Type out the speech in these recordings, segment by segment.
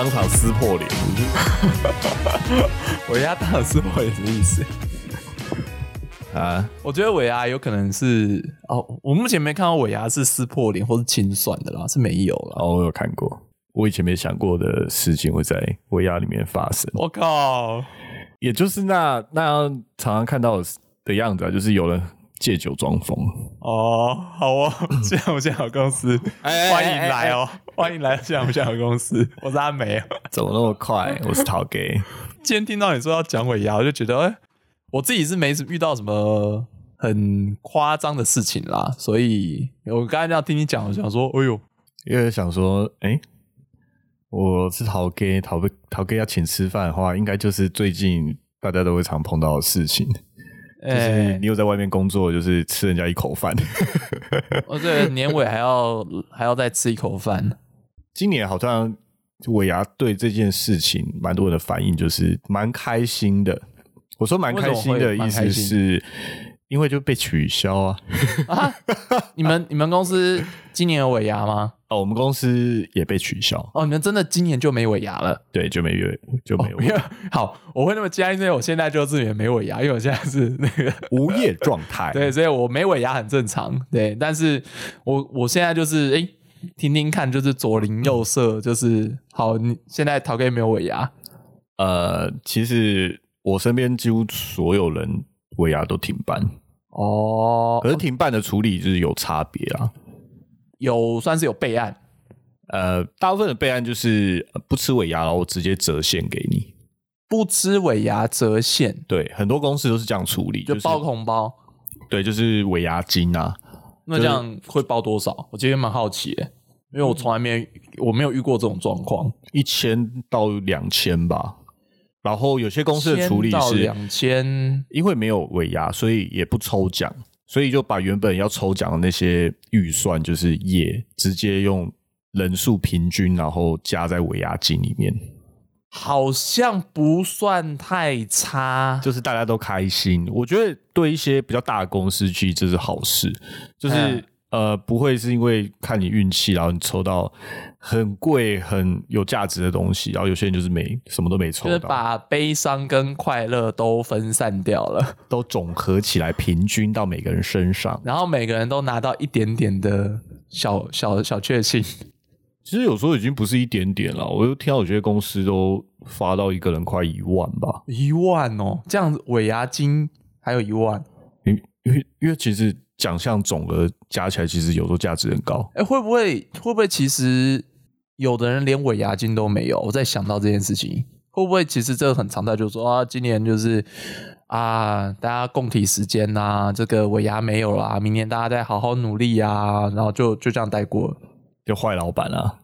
啊，当场撕破脸，尾牙当场撕破脸什么意思？啊，我觉得尾牙有可能是哦，我目前没看到尾牙是撕破脸或是清算的啦，是没有啦。哦，我有看过，我以前没想过的事情会在尾牙里面发生，我靠，也就是那那样常常看到的样子啊，就是有人借酒装疯，哦，好哦，现在我现在好公司，哎欢迎来哦，欢迎来现在我们现在好公司，我是阿梅哦。怎么那么快？我是陶给，今天听到你说要讲尾牙，我就觉得，哎、我自己是没遇到什么很夸张的事情啦，所以我刚才这样听你讲，我想说，哎呦，因为想说，哎、我是陶给，陶给陶给要请吃饭的话，应该就是最近大家都会常碰到的事情。就是哎你有在外面工作，就是吃人家一口饭。我这个年尾还要还要再吃一口饭，今年好像尾牙对这件事情，蛮多人的反应就是蛮开心的。我说蛮开心的意思是，因为就被取消啊。啊！你们你们公司今年有尾牙吗？哦，我们公司也被取消，哦，你们真的今年就没尾牙了？对，就没有就没有好，我会那么加，因为我现在就是也没尾牙，因为我现在是那个无业状态。对，所以我没尾牙很正常。对，但是我我现在就是哎，听听看，就是左邻右舍，就是好，你现在陶哥没有尾牙，呃，其实我身边几乎所有人尾牙都停办，哦可是停办的处理就是有差别啊。有算是有备案呃，大部分的备案就是呃不吃尾牙，然后直接折现给你。不吃尾牙折现，对，很多公司都是这样处理，就是包红包。对，就是尾牙金啊。那这样会报多少？我今天蛮好奇的，因为我从来没我没有遇过这种状况。一千到两千吧。然后有些公司的处理是，两千，因为没有尾牙，所以也不抽奖，所以就把原本要抽奖的那些预算，就是也直接用人数平均，然后加在尾牙金里面，好像不算太差。就是大家都开心。我觉得对一些比较大的公司去，这是好事，就是。嗯呃，不会是因为看你运气，然后你抽到很贵、很有价值的东西，然后有些人就是没什么都没抽到，就是把悲伤跟快乐都分散掉了，都总合起来，平均到每个人身上。然后每个人都拿到一点点的小小小确幸。其实有时候已经不是一点点了，我就听到有些公司都发到一个人快一万吧。一万哦，这样子尾牙金还有一万，因因为因为其实奖项总额加起来，其实有时候价值很高。哎，会不会会不会其实有的人连尾牙金都没有？我在想到这件事情，会不会其实这个很常态，就是说啊，今年就是啊，大家共体时间呐、这个尾牙没有啦，明年大家再好好努力啊，然后就就这样带过了。就坏老板啊，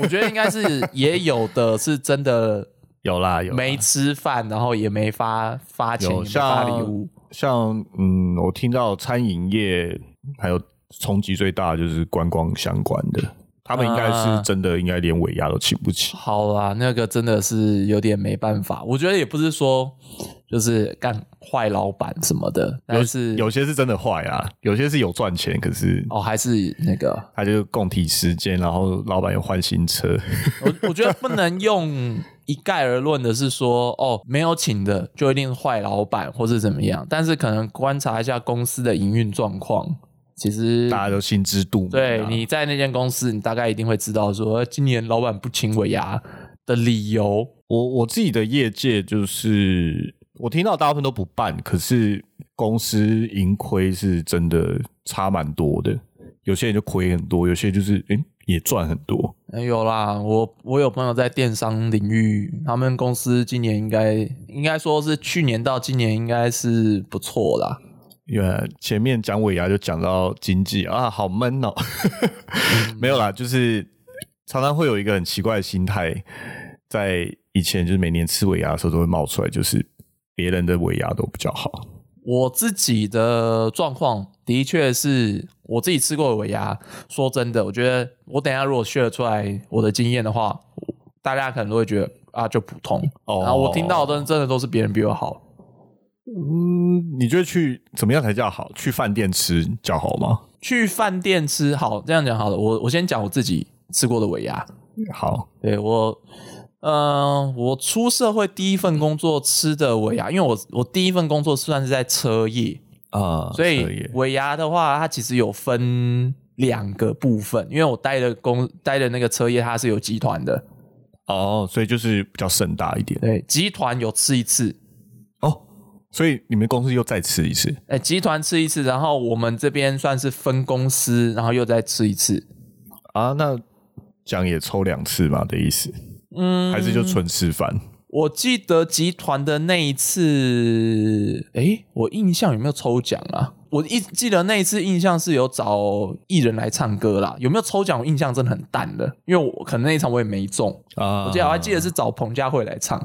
我觉得应该是也有的是真的 有啦有没吃饭，然后也没发发钱，也没发像礼物。像嗯，我听到餐饮业还有冲击最大的就是观光相关的，他们应该啊是真的应该连尾牙都请不起。好啦，那个真的是有点没办法。我觉得也不是说就是干坏老板什么的，但是有些是真的坏啊，有些是有赚钱，可是哦，还是那个，他就供体时间，然后老板又换新车。我我觉得不能用一概而论的是说，哦，没有请的就一定是坏老板或是怎么样，但是可能观察一下公司的营运状况，其实大家都心知肚明、啊。对，你在那间公司，你大概一定会知道说，今年老板不请尾牙的理由。我我自己的业界就是，我听到大部分都不办，可是公司盈亏是真的差蛮多的。有些人就亏很多，有些就是诶、也赚很多。哎有啦，我我有朋友在电商领域，他们公司今年应该应该说是去年到今年应该是不错啦。因为前面讲尾牙就讲到经济啊，好闷哦。没有啦，就是常常会有一个很奇怪的心态，在以前就是每年吃尾牙的时候都会冒出来，就是别人的尾牙都比较好。我自己的状况的确是我自己吃过的尾牙。说真的，我觉得我等一下如果 share 出来我的经验的话，大家可能都会觉得啊就普通。哦然后我听到的真的都是别人比我好。嗯，你觉得去怎么样才叫好？去饭店吃叫好吗？去饭店吃好，这样讲好了。我我先讲我自己吃过的尾牙，好，对我，嗯、我出社会第一份工作吃的尾牙，因为我我第一份工作算是在车业，啊，所以尾牙的话，它其实有分两个部分，因为我待的公待的那个车业它是有集团的，哦，所以就是比较盛大一点对，集团有吃一次，哦，所以你们公司又再吃一次哎，集团吃一次，然后我们这边算是分公司，然后又再吃一次，啊？那奖也抽两次嘛的意思，嗯，还是就纯吃饭？我记得集团的那一次，诶，我印象有没有抽奖啊？我一记得那一次印象是有找艺人来唱歌啦，有没有抽奖？我印象真的很淡的，因为我可能那一场我也没中。啊我记得我还记得是找彭佳慧来唱，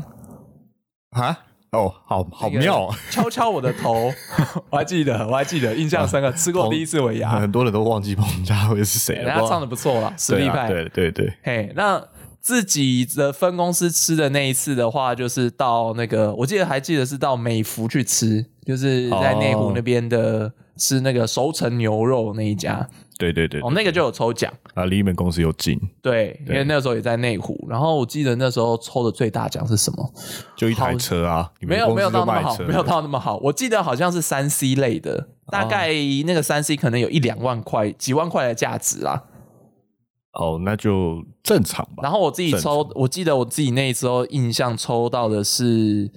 啊，哦，好好那个妙。哦，敲敲我的头，我还记得，我还记得，印象深刻，吃过第一次尾牙，很多人都忘记彭佳慧是谁了，人家唱的不错了，实力派。对对对，嘿，那自己的分公司吃的那一次的话，就是到那个，我记得还记得是到美孚去吃，就是在内湖那边的、吃那个熟成牛肉那一家，对对对哦，那个就有抽奖，啊，离你们公司又近，对，因为那时候也在内湖，然后我记得那时候抽的最大奖是什么？就一台车啊，没有没有到那么好，没有到那么好，我记得好像是三 C 类的，大概那个三 C 可能有一两万块、几万块的价值啦。哦，那就正常吧。然后我自己抽，我记得我自己那时候印象抽到的是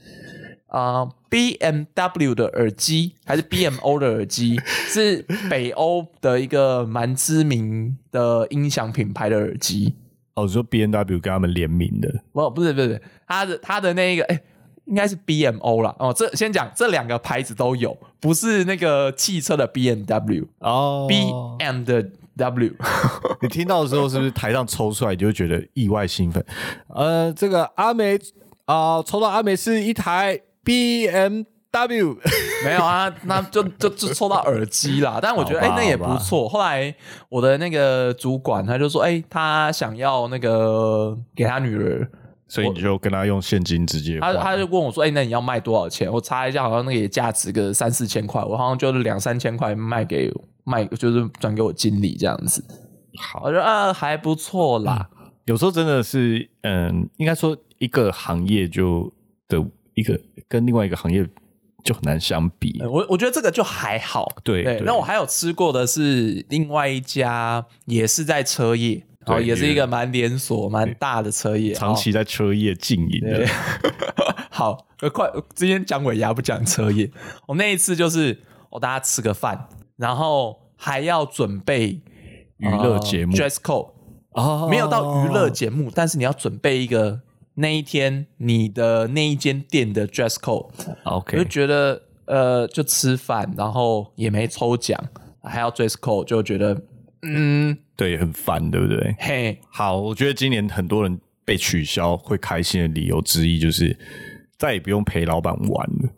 啊、呃 BMW 的耳机还是 BMO 的耳机，是北欧的一个蛮知名的音响品牌的耳机。哦，你说 B N W 跟他们联名的不，不是，不是，他的他的那个，哎、应该是 BMO 啦。哦，这先讲这两个牌子都有，不是那个汽车的 BMW，B、哦 M 的 W。你听到的时候是不是台上抽出来，你就会觉得意外兴奋？呃，这个阿美啊、抽到阿美是一台 B M W，没有啊，那就就就抽到耳机啦。但我觉得哎、那也不错。后来我的那个主管他就说，哎、他想要那个给他女儿，所以你就跟他用现金直接。他他就问我说，哎、那你要卖多少钱？我查一下，好像那个也价值个三四千块，我好像就是两三千块卖给卖，就是转给我经理这样子。好我觉得啊还不错啦。有时候真的是，嗯，应该说一个行业就的一个跟另外一个行业就很难相比。嗯我我觉得这个就还好。对，那我还有吃过的是另外一家，也是在车业，也是一个蛮连锁、蛮大的车业，长期在车业经营的，好，呃快，今天讲尾牙不讲车业。我那一次就是我大家吃个饭，然后还要准备娱乐节目呃 dress code，哦没有到娱乐节目，但是你要准备一个那一天你的那一间店的 dress code。我就觉得呃，就吃饭，然后也没抽奖，还要 dress code，就觉得嗯，对，很烦，对不对？嘿，好，我觉得今年很多人被取消会开心的理由之一就是再也不用陪老板玩了。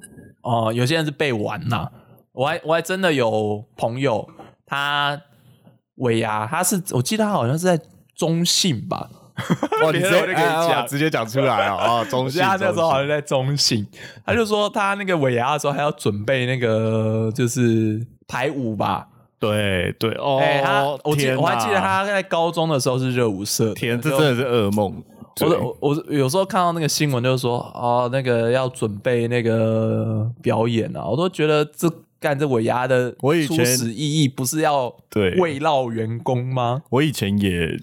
哦、有些人是被玩呐、我还我还真的有朋友，他尾牙，他是我记得他好像是在中信吧，哇，你直接别人我就可以哎讲直接讲出来啊！啊，中信，我记得他那时候好像在中信，他就说他那个尾牙的时候还要准备那个就是排舞吧，对对哦，哎、他我记天我还记得他在高中的时候是热舞社，天，这真的是噩梦。我我我有时候看到那个新闻，就是说哦，那个要准备那个表演啊，我都觉得这干这尾牙的我以前初始意义不是要对慰劳员工吗？我以前也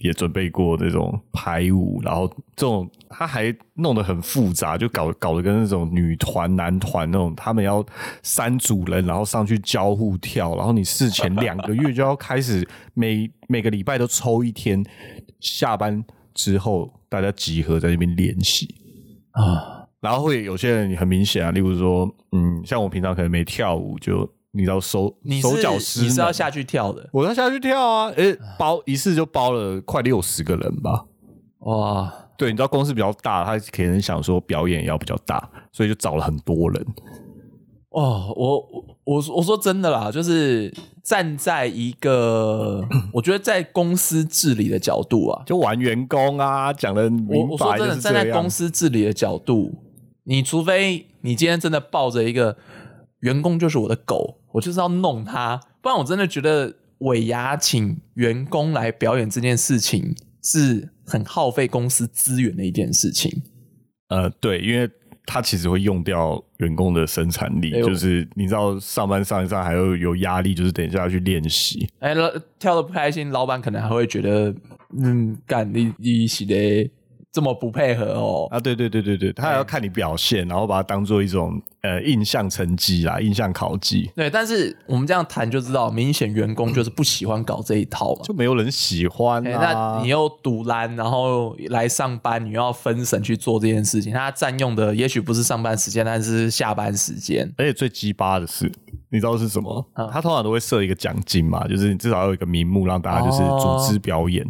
也准备过这种排舞，然后这种他还弄得很复杂，就搞搞得跟那种女团、男团那种，他们要三组人，然后上去交互跳，然后你事前两个月就要开始每 每个礼拜都抽一天，下班之后大家集合在那边练习。啊，然后会有些人很明显啊，例如说，嗯，像我平常可能没跳舞，就你知道手你手脚是湿你是要下去跳的我要下去跳啊！诶，包一次就包了快六十个人吧。哇？对，你知道公司比较大，他可能想说表演也要比较大，所以就找了很多人。哦，我我我我说真的啦，就是站在一个 我觉得在公司治理的角度啊，就玩员工啊，讲的我明我说真的，站在公。司治理的角度，你除非你今天真的抱着一个员工就是我的狗，我就是要弄他，不然我真的觉得尾牙请员工来表演这件事情是很耗费公司资源的一件事情。呃，对，因为他其实会用掉员工的生产力，哎呦就是你知道上班上一上还要有压力，就是等一下要去练习。哎，老跳的不开心，老板可能还会觉得，嗯，干你你洗的这么不配合哦。啊，对对对对对，他还要看你表现，然后把它当做一种呃印象成绩啦，印象考绩，对，但是我们这样谈就知道，明显员工就是不喜欢搞这一套嘛。就没有人喜欢哎啊。那你又堵拦，然后来上班，你又要分神去做这件事情，他占用的也许不是上班时间，但是下班时间。而且最鸡巴的是，你知道是什么？嗯他通常都会设一个奖金嘛，就是至少要有一个名目，让大家就是组织表演，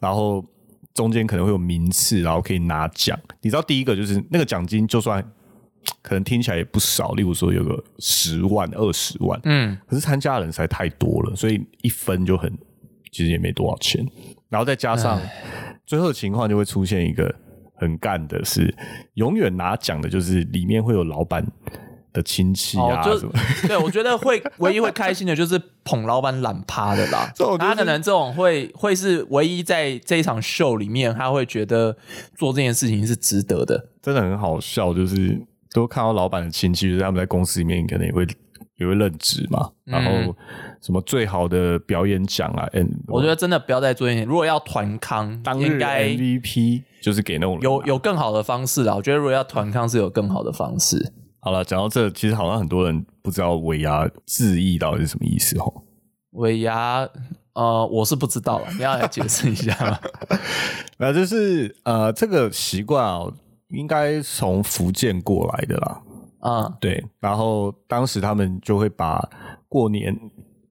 然后中间可能会有名次，然后可以拿奖。你知道第一个就是那个奖金，就算可能听起来也不少，例如说有个十万、二十万，嗯，可是参加的人实在太多了，所以一分就很其实也没多少钱，然后再加上最后的情况就会出现一个很干的是，永远拿奖的就是里面会有老板的亲戚哦，就啊什么。对我觉得会唯一会开心的就是捧老板懒趴的啦。他可能这种会会是唯一在这一场秀里面，他会觉得做这件事情是值得的。真的很好笑，就是都看到老板的亲戚，就是他们在公司里面可能也会也会任职嘛，然后什么最好的表演奖啊，嗯，我觉得真的不要再做这件事。如果要团康，当日应该 MVP 就是给那种人有啊有更好的方式啦。我觉得如果要团康是有更好的方式。好了，讲到这，其实好像很多人不知道尾牙字义到底是什么意思哦。尾牙，呃，我是不知道了，你要来解释一下吗？那就是呃，这个习惯啊，应该从福建过来的啦。啊，对，然后当时他们就会把过年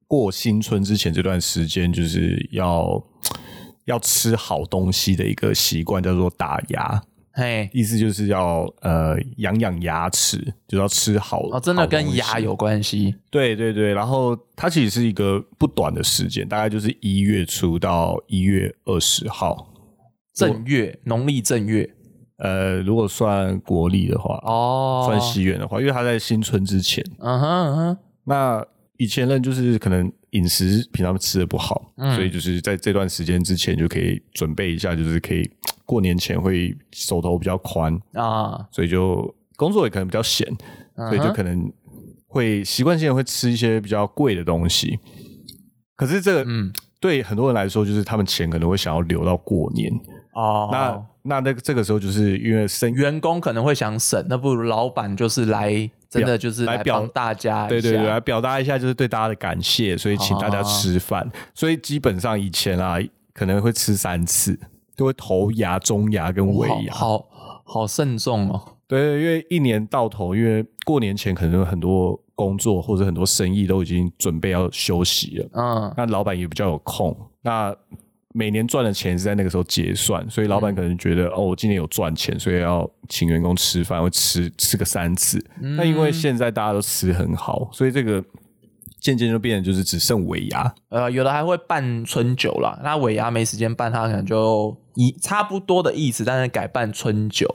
过新春之前这段时间，就是要 要吃好东西的一个习惯，叫做打牙。嘿，意思就是要呃养养牙齿，就是要吃好哦，真的跟牙有关系。对对对，然后它其实是一个不短的时间，大概就是一月初到一月二十号。正月，农历正月。呃，如果算国历的话，哦，算西元的话，因为它在新春之前。嗯哼嗯哼，那以前人就是可能饮食平常吃的不好，嗯。所以就是在这段时间之前就可以准备一下，就是可以过年前会手头比较宽，啊，所以就工作也可能比较闲，所以就可能会习惯性的会吃一些比较贵的东西。可是这个，嗯，对很多人来说，就是他们钱可能会想要留到过年。哦，那那那个这个时候，就是因为生员工可能会想省，那不如老板就是来，真的就是来表大家对对对，来表达一下就是对大家的感谢，所以请大家哦吃饭。所以基本上以前啊，可能会吃三次，都会头牙、中牙跟尾牙。好好好慎重哦。对，因为一年到头，因为过年前可能有很多工作或者很多生意都已经准备要休息了，嗯，那老板也比较有空。那每年赚的钱是在那个时候结算，所以老板可能觉得、哦，我今年有赚钱，所以要请员工吃饭，会吃吃个三次。那因为现在大家都吃很好，所以这个渐渐就变成就是只剩尾牙。呃，有的还会办春酒啦，那尾牙没时间办，他可能就以差不多的意思，但是改办春酒。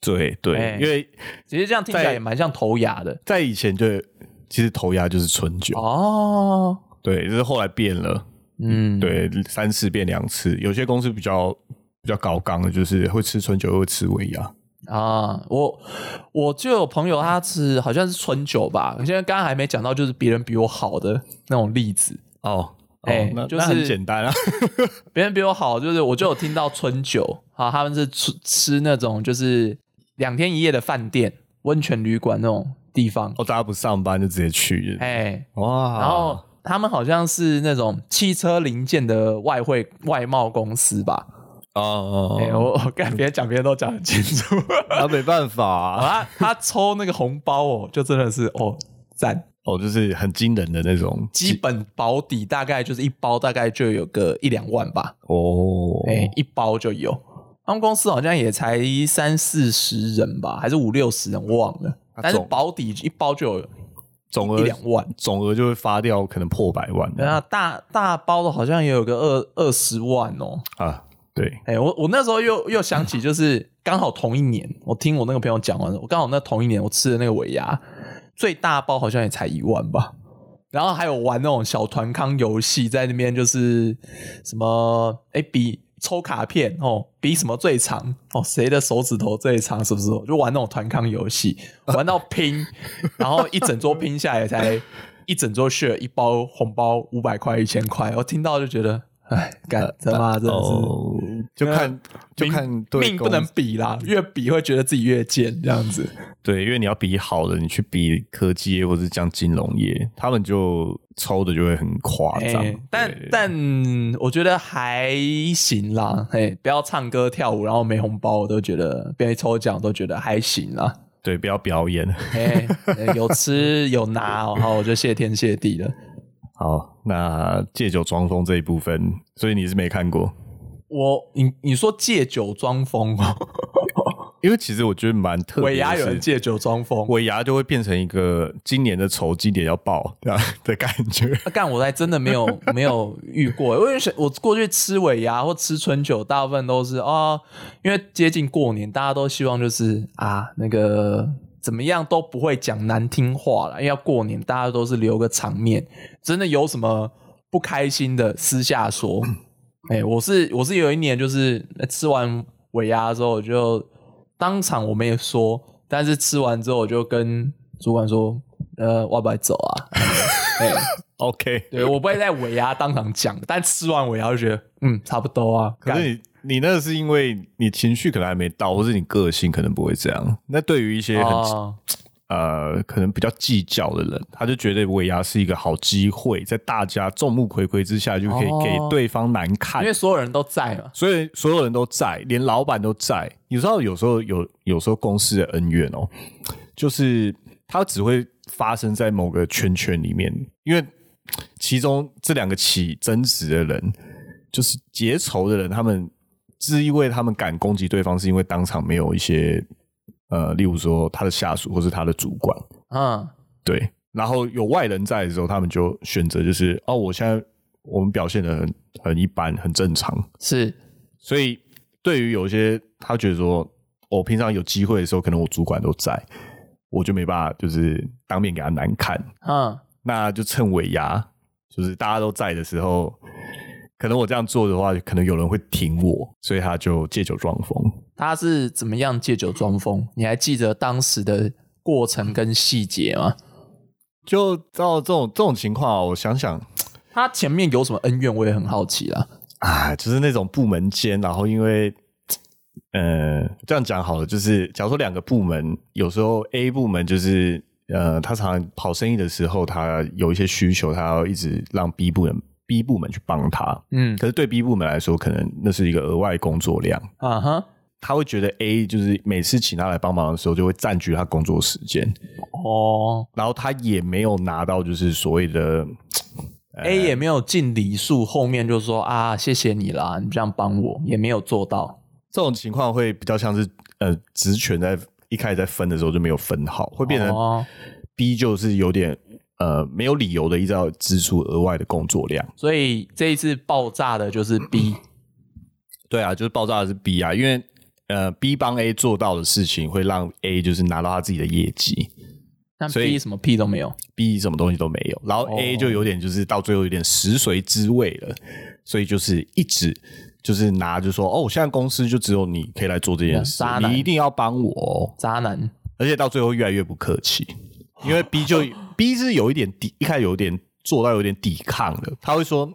对对，哎因为其实这样听起来也蛮像头牙的在以前就其实头牙就是春酒，哦。对，就是后来变了。嗯，对，三次变两次。有些公司比较比较高纲的，就是会吃春酒，又会吃尾牙。啊，我我就有朋友他吃好像是春酒吧，现在刚刚还没讲到，就是别人比我好的那种例子。哦，哎哦那就是那很简单啊。别人比我好，就是我就有听到春酒啊，他们是吃吃那种就是两天一夜的饭店、温泉旅馆那种地方，哦，大家不上班就直接去，哎，哇！然后他们好像是那种汽车零件的外汇外贸公司吧？哦哦，哦，我我跟别人讲，别人都讲很清楚。啊，没办法 啊，啊，他抽那个红包哦，就真的是哦赞，哦，就是很惊人的那种基本保底大概就是一包大概就有个一两万吧，哦，哎、一包就有。他们公司好像也才三四十人吧，还是五六十人，我忘了。但是保底一包就有总额一两万，总额就会发掉，可能破百万那大大包的好像也有个二二十万哦。啊。对，哎、我我那时候又又想起，就是 刚好同一年，我听我那个朋友讲完，我刚好那同一年我吃的那个尾牙，最大包好像也才一万吧。然后还有玩那种小团康游戏，在那边就是什么，哎、比抽卡片哦，比什么最长哦，谁的手指头最长，是不是？就玩那种团康游戏，玩到拼，然后一整桌拼下来才一整桌 share 一包红包五百块一千块，我听到就觉得，哎，干他妈真的是。就看就看对命不能比啦，越比会觉得自己越贱这样子。对，因为你要比好的，你去比科技业或者像金融业，他们就抽的就会很夸张哎。但但我觉得还行啦，嘿，不要唱歌跳舞，然后没红包，我都觉得被抽奖都觉得还行啦。对，不要表演。哎，哎有吃有拿，然后我就谢天谢地了。好，那借酒装疯这一部分，所以你是没看过，我你你说借酒装疯哦，因为其实我觉得蛮特别尾牙有，人借酒装疯，尾牙就会变成一个今年的仇，今年要报这样的感觉。啊干我还真的没有 没有遇过，因为是我过去吃尾牙或吃春酒，大部分都是哦，因为接近过年，大家都希望就是啊那个怎么样都不会讲难听话了，因为要过年，大家都是留个场面，真的有什么不开心的私下说。哎、我是我是有一年就是吃完尾牙之后，我就当场我没有说，但是吃完之后我就跟主管说，呃，我要不要走啊？哎 OK，对我不会在尾牙当场讲，但吃完尾牙就觉得，嗯，差不多啊。可是你你那个是因为你情绪可能还没到，或是你个性可能不会这样。那对于一些很、哦呃可能比较计较的人，他就觉得尾牙是一个好机会，在大家众目睽睽之下就可以哦给对方难看因为。所有人都在嘛。所以所有人都在，连老板都在。你知道，有时候有有时候公司的恩怨哦，就是它只会发生在某个圈圈里面，因为其中这两个起争执的人，就是结仇的人，他们是因为他们敢攻击对方，是因为当场没有一些呃，例如说他的下属或是他的主管，嗯，对，然后有外人在的时候，他们就选择就是哦，我现在我们表现的很很一般，很正常，是。所以对于有些他觉得说，我平常有机会的时候，可能我主管都在，我就没办法就是当面给他难看，嗯，那就趁尾牙，就是大家都在的时候，可能我这样做的话，可能有人会挺我，所以他就借酒装疯。他是怎么样借酒装疯？你还记得当时的过程跟细节吗？就到这种这种情况啊，我想想他前面有什么恩怨，我也很好奇啦。啊，就是那种部门间，然后因为。呃，这样讲好了，就是假如说两个部门，有时候 A 部门就是呃，他常常跑生意的时候，他有一些需求，他要一直让 B 部门 B 部门去帮他。嗯可是对 B 部门来说，可能那是一个额外工作量，啊哈，他会觉得 A 就是每次请他来帮忙的时候，就会占据他工作时间，哦然后他也没有拿到就是所谓的，A 也没有尽礼数，后面就说啊，谢谢你啦，你这样帮我，也没有做到。这种情况会比较像是呃职权在一开始在分的时候就没有分好，会变成哦 B 就是有点呃没有理由的一直要支出额外的工作量。所以这一次爆炸的就是 B，对啊，就是爆炸的是 B 啊，因为呃 B 帮 A 做到的事情会让 A 就是拿到他自己的业绩但所以 B 什么屁都没有。，B 什么东西都没有，然后 A 哦就有点就是到最后有点食髓知味了，所以就是一直。就是拿就说哦，我现在公司就只有你可以来做这件事渣，男你一定要帮我哦。渣男，而且到最后越来越不客气，因为 B 就 B 是有一点抵，一开始有点做到有点抵抗的，他会说：“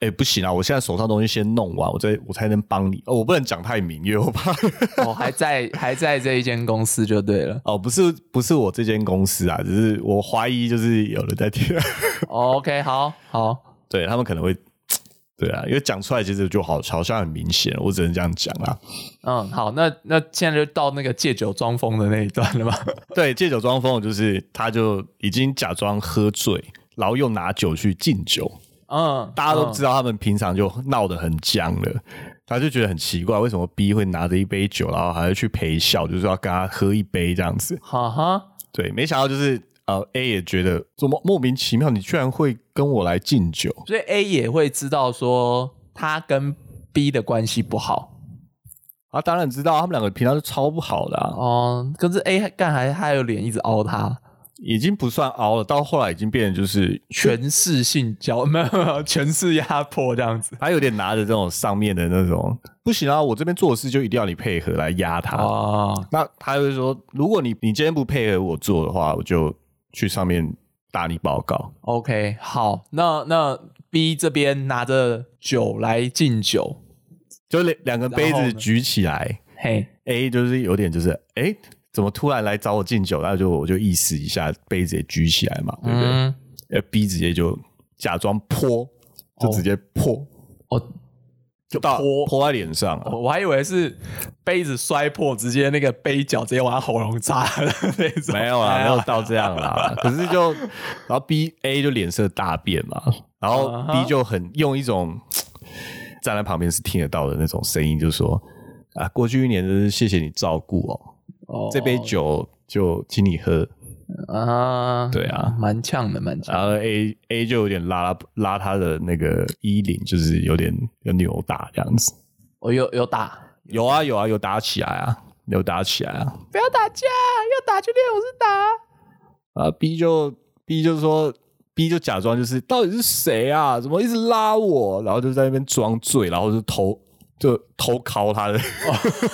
哎、不行啊，我现在手上东西先弄完，我再我才能帮你。哦，我不能讲太明，因为我怕哦，还在还在这一间公司就对了。哦，不是不是我这间公司啊，只是我怀疑就是有人在听，哦 OK，好好，对他们可能会。”对啊，因为讲出来其实就好，好像很明显，我只能这样讲啦。嗯，好，那那现在就到那个借酒装疯的那一段了吧？对，借酒装疯，就是他就已经假装喝醉，然后又拿酒去敬酒，嗯，大家都知道他们平常就闹得很僵了，他就觉得很奇怪，为什么 B 会拿着一杯酒，然后还要去陪笑，就是要跟他喝一杯这样子。哈哈，对，没想到就是呃 A 也觉得怎么莫名其妙，你居然会跟我来敬酒所以 A 也会知道说他跟 B 的关系不好啊？当然知道，他们两个平常是超不好的、啊，哦，可是 A 干还还有脸一直凹他，已经不算凹了，到后来已经变成就是全势性交，没有没有全势压迫这样子。他有点拿着这种上面的那种，不行啊，我这边做的事就一定要你配合来压他。哦，那他会说，如果你你今天不配合我做的话，我就去上面打你报告。OK，好，那那 B 这边拿着酒来敬酒，就两两个杯子举起来嘿，，A 就是有点就是哎。诶怎么突然来找我敬酒？然后就我就意思一下，杯子也举起来嘛，对不对？嗯，呃、b 直接就假装泼，就直接泼，哦，就到泼泼在脸上啊。我还以为是杯子摔破，直接那个杯角直接往他喉咙扎的那种，没有啦，没有到这样啦。可是就，然后 B A 就脸色大变嘛，然后 B 就很用一种站在旁边是听得到的那种声音，就说啊，过去一年真是谢谢你照顾哦，哦这杯酒就请你喝。啊，对啊蛮呛的，蛮呛然。后 A A 就有点拉拉他的那个衣领，就是有点有扭打这样子。我有有打，有啊有啊有打起来啊，有打起来啊。不要打架，要打就练武是打。啊，B 就 B 就说 B 就假装就是到底是谁啊？怎么一直拉我？然后就在那边装醉，然后就偷就偷敲他的。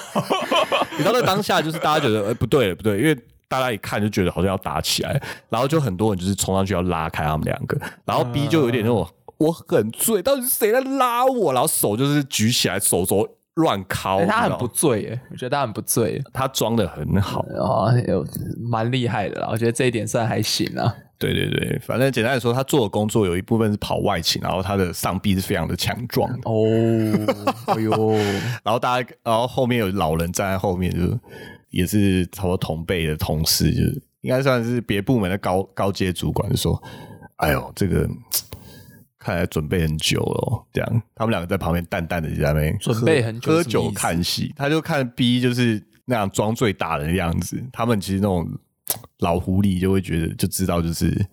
你知道在当下就是大家觉得哎、不对了不对，因为大家一看就觉得好像要打起来，然后就很多人就是冲上去要拉开他们两个，然后 B 就有点那种、我很醉，到底是谁在拉我？然后手就是举起来，手肘乱敲、欸他很不醉，哎，我觉得他很不醉，他装的很好。啊，有蛮厉害的啦。我觉得这一点算还行啊。对对对，反正简单来说，他做的工作有一部分是跑外勤，然后他的上臂是非常的强壮的。哦，哎呦，然后大家，然后后面有老人站在后面，就也是差不多同辈的同事，就是应该算是别部门的高高阶主管，就说：“哎呦，这个看来准备很久了哦。”这样，他们两个在旁边淡淡的在那边准备很久喝酒看戏，他就看 B 就是那样装醉打人的样子，他们其实那种老狐狸就会觉得就知道就是。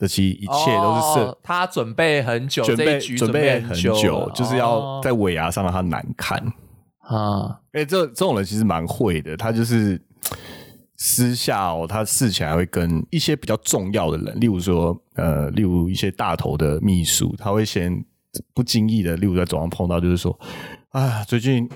这其实一切都是设、哦他准备很久，准备准备很久久，就是要哦在尾牙上让他难看。啊，哎、这这种人其实蛮会的，他就是私下哦，他事前还会跟一些比较重要的人，例如说呃，例如一些大头的秘书，他会先不经意的，例如在走廊碰到，就是说，啊，最近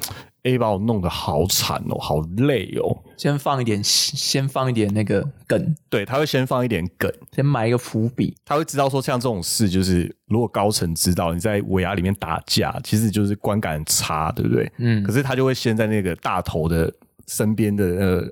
A 把我弄得好惨哦，好累哦。先放一点，先放一点那个梗，对，他会先放一点梗，先埋一个伏笔。他会知道说像这种事，就是如果高层知道你在尾牙里面打架，其实就是观感很差，对不对？嗯可是他就会先在那个大头的身边的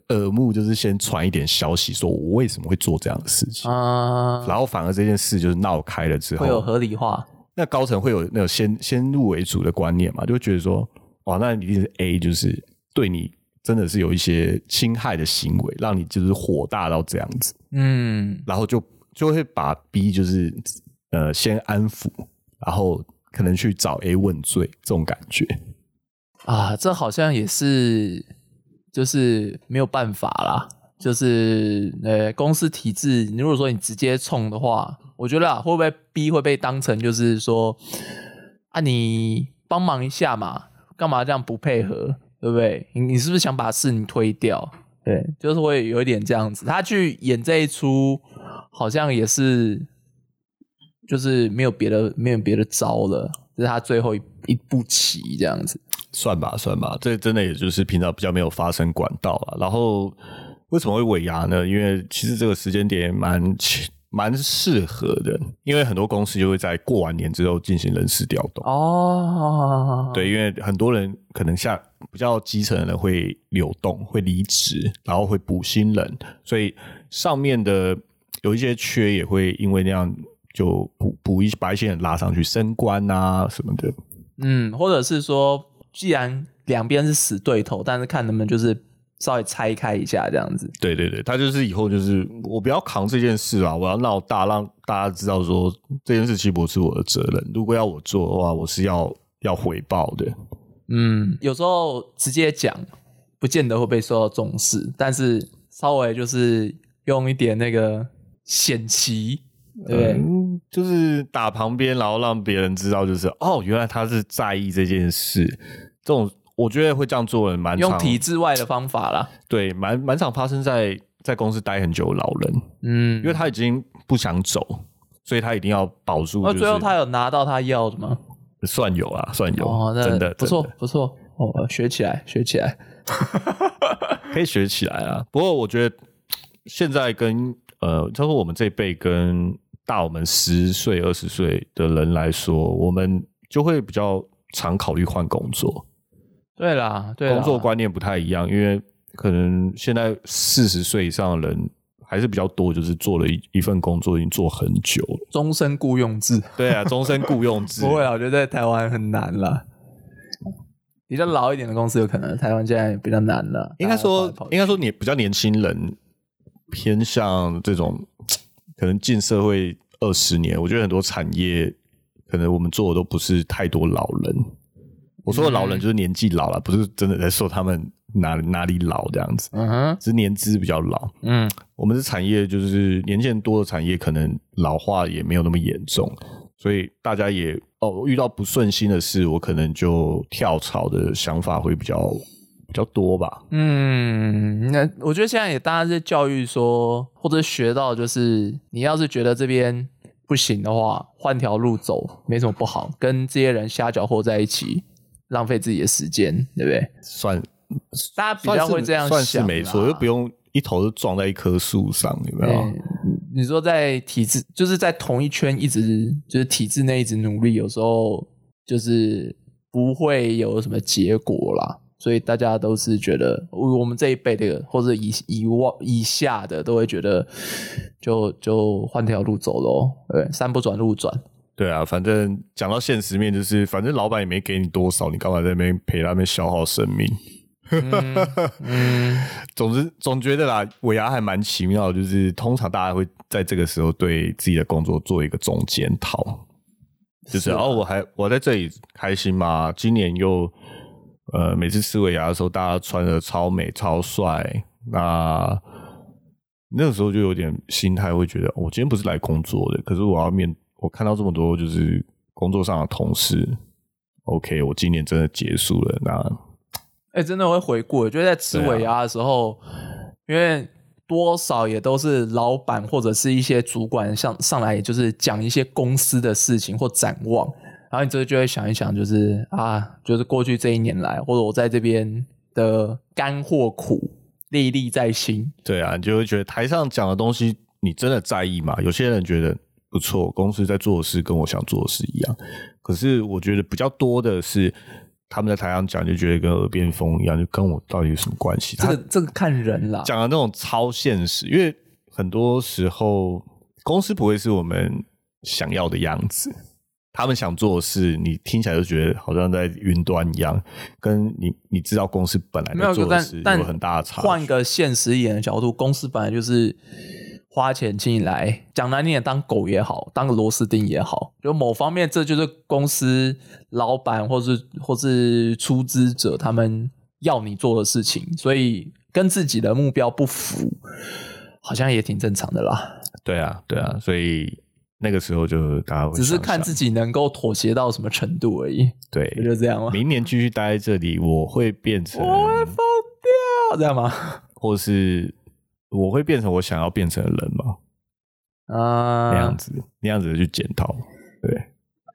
呃耳目，就是先传一点消息，说我为什么会做这样的事情，啊，然后反而这件事就是闹开了之后会有，合理化。那高层会有那种先先入为主的观念嘛，就会觉得说，哇，那一定是 A 就是对你真的是有一些侵害的行为，让你就是火大到这样子。嗯，然后就就会把 B 就是呃先安抚，然后可能去找 A 问罪这种感觉。啊，这好像也是，就是没有办法啦。就是呃，公司体制，你如果说你直接冲的话，我觉得啊，会不会 B 会被当成就是说啊，你帮忙一下嘛，干嘛这样不配合，对不对？你你是不是想把事情推掉？对，就是会有一点这样子。他去演这一出，好像也是，就是没有别的没有别的招了，这是他最后一一步棋这样子。算吧，算吧，这真的也就是平常比较没有发生管道了。然后为什么会尾牙呢？因为其实这个时间点蛮蛮适合的，因为很多公司就会在过完年之后进行人事调动。哦，对，因为很多人可能下比较基层的人会流动，会离职，然后会补新人，所以上面的有一些缺也会因为那样就补补一把一些人拉上去升官啊什么的。嗯，或者是说，既然两边是死对头，但是看能不能就是稍微拆开一下这样子。对对对，他就是以后就是我不要扛这件事啊，我要闹大，让大家知道说这件事其实不是我的责任。如果要我做的话，我是要要回报的。嗯，有时候直接讲，不见得会被受到重视，但是稍微就是用一点那个险棋，对？嗯，就是打旁边，然后让别人知道，就是哦，原来他是在意这件事。这种我觉得会这样做的人蛮用常体制外的方法啦。对，蛮蛮常发生在在公司待很久的老人，嗯因为他已经不想走，所以他一定要保住、就是。那最后他有拿到他要的吗？算有啊，算有，哦，那真的不错的不错哦，学起来学起来。可以学起来啊。不过我觉得现在跟呃，包括我们这一辈跟大我们十岁、二十岁的人来说，我们就会比较常考虑换工作，对啦，对啦工作观念不太一样，因为可能现在四十岁以上的人还是比较多，就是做了一一份工作已经做很久了。终身雇佣制。对啊，终身雇佣制。不会啊，我觉得在台湾很难啦。比较老一点的公司有可能，台湾现在比较难了。应该说应该说你比较年轻人偏向这种 可能进社会二十年，我觉得很多产业可能我们做的都不是太多老人。我说的老人就是年纪老了，不是真的在说他们哪哪里老这样子，嗯哼，只是年资比较老。嗯，我们的产业就是年轻人多的产业，可能老化也没有那么严重，所以大家也哦遇到不顺心的事，我可能就跳槽的想法会比较比较多吧。嗯，那我觉得现在也大家在教育说，或者学到就是，你要是觉得这边不行的话，换条路走没什么不好，跟这些人瞎搅和在一起，浪费自己的时间，对不对？算大家比较会这样算想没错，又不用一头就撞在一棵树上，有没有？对，你说在体制，就是在同一圈一直就是体制内一直努力，有时候就是不会有什么结果啦。所以大家都是觉得，我我们这一辈的或者以以往以下的，都会觉得就就换条路走喽。对，山不转路转。对啊，反正讲到现实面，就是反正老板也没给你多少，你干嘛在那边陪他们消耗生命？嗯，总之，总觉得啦，尾牙还蛮奇妙的，就是通常大家会在这个时候对自己的工作做一个总检讨，就是哦，我还我在这里开心吗？今年又呃，每次吃尾牙的时候，大家穿的超美超帅，那那个时候就有点心态会觉得，我今天不是来工作的，可是我要面，我看到这么多就是工作上的同事，OK，我今年真的结束了，那哎、真的会回顾。我觉得在吃尾牙的时候，因为多少也都是老板或者是一些主管上上来，就是讲一些公司的事情或展望，然后你这就会想一想，就是啊，就是过去这一年来，或者我在这边的干货苦，历历在心。对啊，你就会觉得台上讲的东西，你真的在意吗？有些人觉得不错，公司在做的事跟我想做的事一样，可是我觉得比较多的是他们在台上讲，就觉得跟耳边风一样，就跟我到底有什么关系？这个这个看人啦，讲的那种超现实，因为很多时候公司不会是我们想要的样子。他们想做的事，你听起来就觉得好像在云端一样，跟你你知道公司本来没有在做的事有很大的差。换一个现实一点的角度，公司本来就是花钱请你来，讲难听点，当狗也好，当个螺丝钉也好，就某方面这就是公司老板或是或是出资者他们要你做的事情，所以跟自己的目标不符，好像也挺正常的啦。对啊，对啊，所以那个时候就大家会只是看自己能够妥协到什么程度而已，对不，就这样了？明年继续待在这里，我会变成，我会疯掉，这样吗？或是我会变成我想要变成的人吗？啊，那样子，那样子的去检讨。对，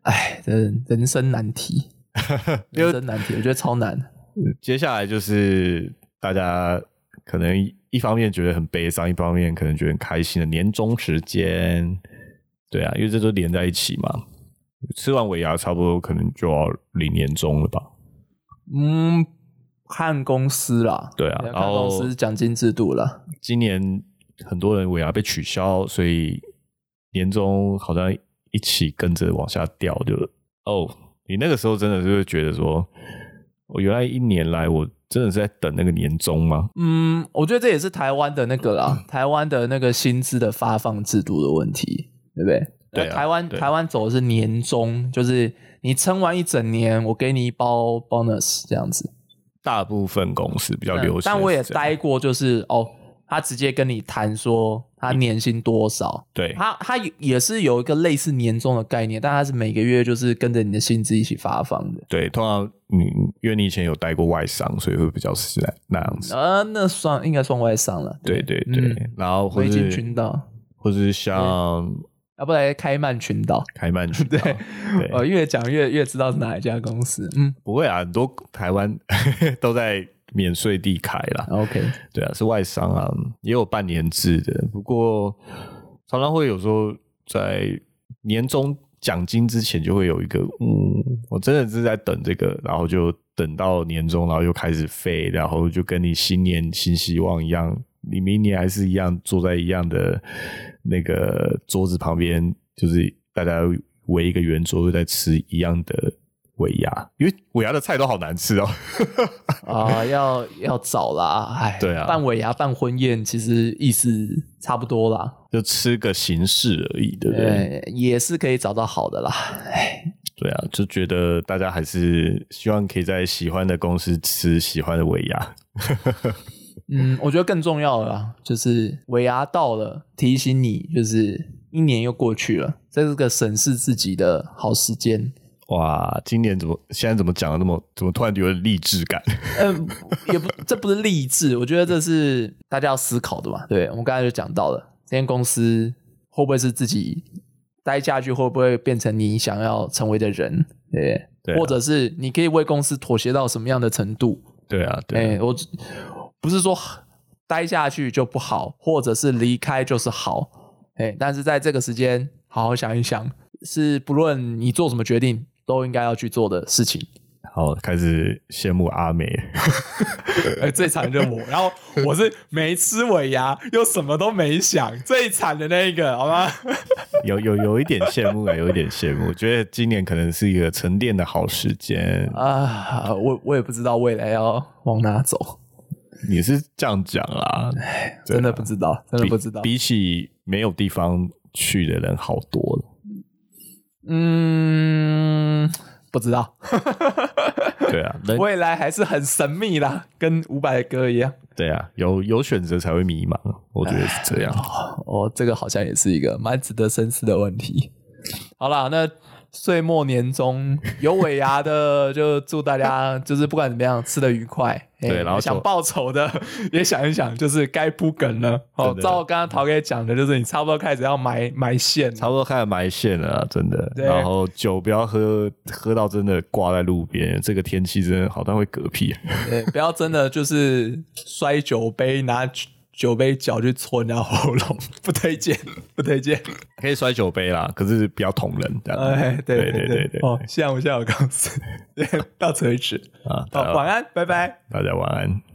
哎，这人生难题，人生难题，我觉得超难。接下来就是大家可能一方面觉得很悲伤，一方面可能觉得很开心的年终时间。对啊，因为这都连在一起嘛。吃完尾牙，差不多可能就要领年终了吧？嗯，看公司啦，对啊要看然后公司奖金制度啦。今年很多人尾牙被取消，所以年终好像一起跟着往下掉，就哦，你那个时候真的是会觉得说，我原来一年来我真的是在等那个年终吗？嗯，我觉得这也是台湾的那个啦，台湾的那个薪资的发放制度的问题，对不对？对啊台湾台湾走的是年终，就是你撑完一整年，我给你一包 bonus 这样子。大部分公司比较流行但我也待过，就是哦，他直接跟你谈说他年薪多少，对他他也是有一个类似年终的概念，但他是每个月就是跟着你的薪资一起发放的。对，通常你因为你以前有待过外商，所以会比较是那那样子。啊，那算应该算外商了。对对对，嗯然后或维京是群岛，或是像要不然开曼群岛。开曼群岛，对，对我越讲越越知道是哪一家公司。嗯不会啊，很多台湾 都在免税地开啦。，OK，对啊，是外商啊，也有半年制的，不过常常会有时候在年终奖金之前就会有一个，嗯，我真的是在等这个，然后就等到年终，然后又开始飞，然后就跟你新年新希望一样，你明年还是一样坐在一样的那个桌子旁边，就是大家围一个圆桌，又在吃一样的尾牙，因为尾牙的菜都好难吃哦。啊，要要找啦，哎，对啊办尾牙、办婚宴，其实意思差不多啦，就吃个形式而已，对不对？呃，也是可以找到好的啦。哎，对啊，就觉得大家还是希望可以在喜欢的公司吃喜欢的尾牙。嗯，我觉得更重要的啦，就是尾牙到了，提醒你，就是一年又过去了，这是个审视自己的好时间。哇，今年怎么现在怎么讲的那么怎么突然有点励志感？嗯，也不，这不是励志，我觉得这是大家要思考的嘛。对，我们刚才就讲到了，这间公司会不会是自己待下去，会不会变成你想要成为的人？对，对啊或者是你可以为公司妥协到什么样的程度？对啊，对我只不是说待下去就不好，或者是离开就是好。哎、但是在这个时间，好好想一想，是不论你做什么决定，都应该要去做的事情。好，开始羡慕阿美。哎，最惨的我，然后我是没吃尾牙，又什么都没想，最惨的那一个，好吗？有有有一点羡慕啊，有一点羡慕。我觉得今年可能是一个沉淀的好时间。啊，我我也不知道未来要往哪走，你是这样讲啦，真的不知道，真的不知道。比起没有地方去的人好多了。嗯，不知道，对啊，未来还是很神秘啦，跟伍佰的歌一样。对啊，有有选择才会迷茫，我觉得是这样。哦，这个好像也是一个蛮值得深思的问题。好啦，那岁末年终有尾牙的，就祝大家就是不管怎么样吃的愉快。哎对然后想报仇的也想一想，就是该铺梗了。哦照我刚刚陶哥讲的，就是你差不多开始要埋埋线。差不多开始埋线了啊，真的。然后酒不要喝，喝到真的挂在路边，这个天气真的好像会嗝屁。对，不要真的就是摔酒杯，拿酒酒杯脚去戳人家喉咙，不推荐，不推荐。可以摔酒杯啦，可是不要捅人这样。哎，对对对对对哦，幸好我现在有告诉，对，到此为止。啊，好，晚安，拜拜。大家晚安。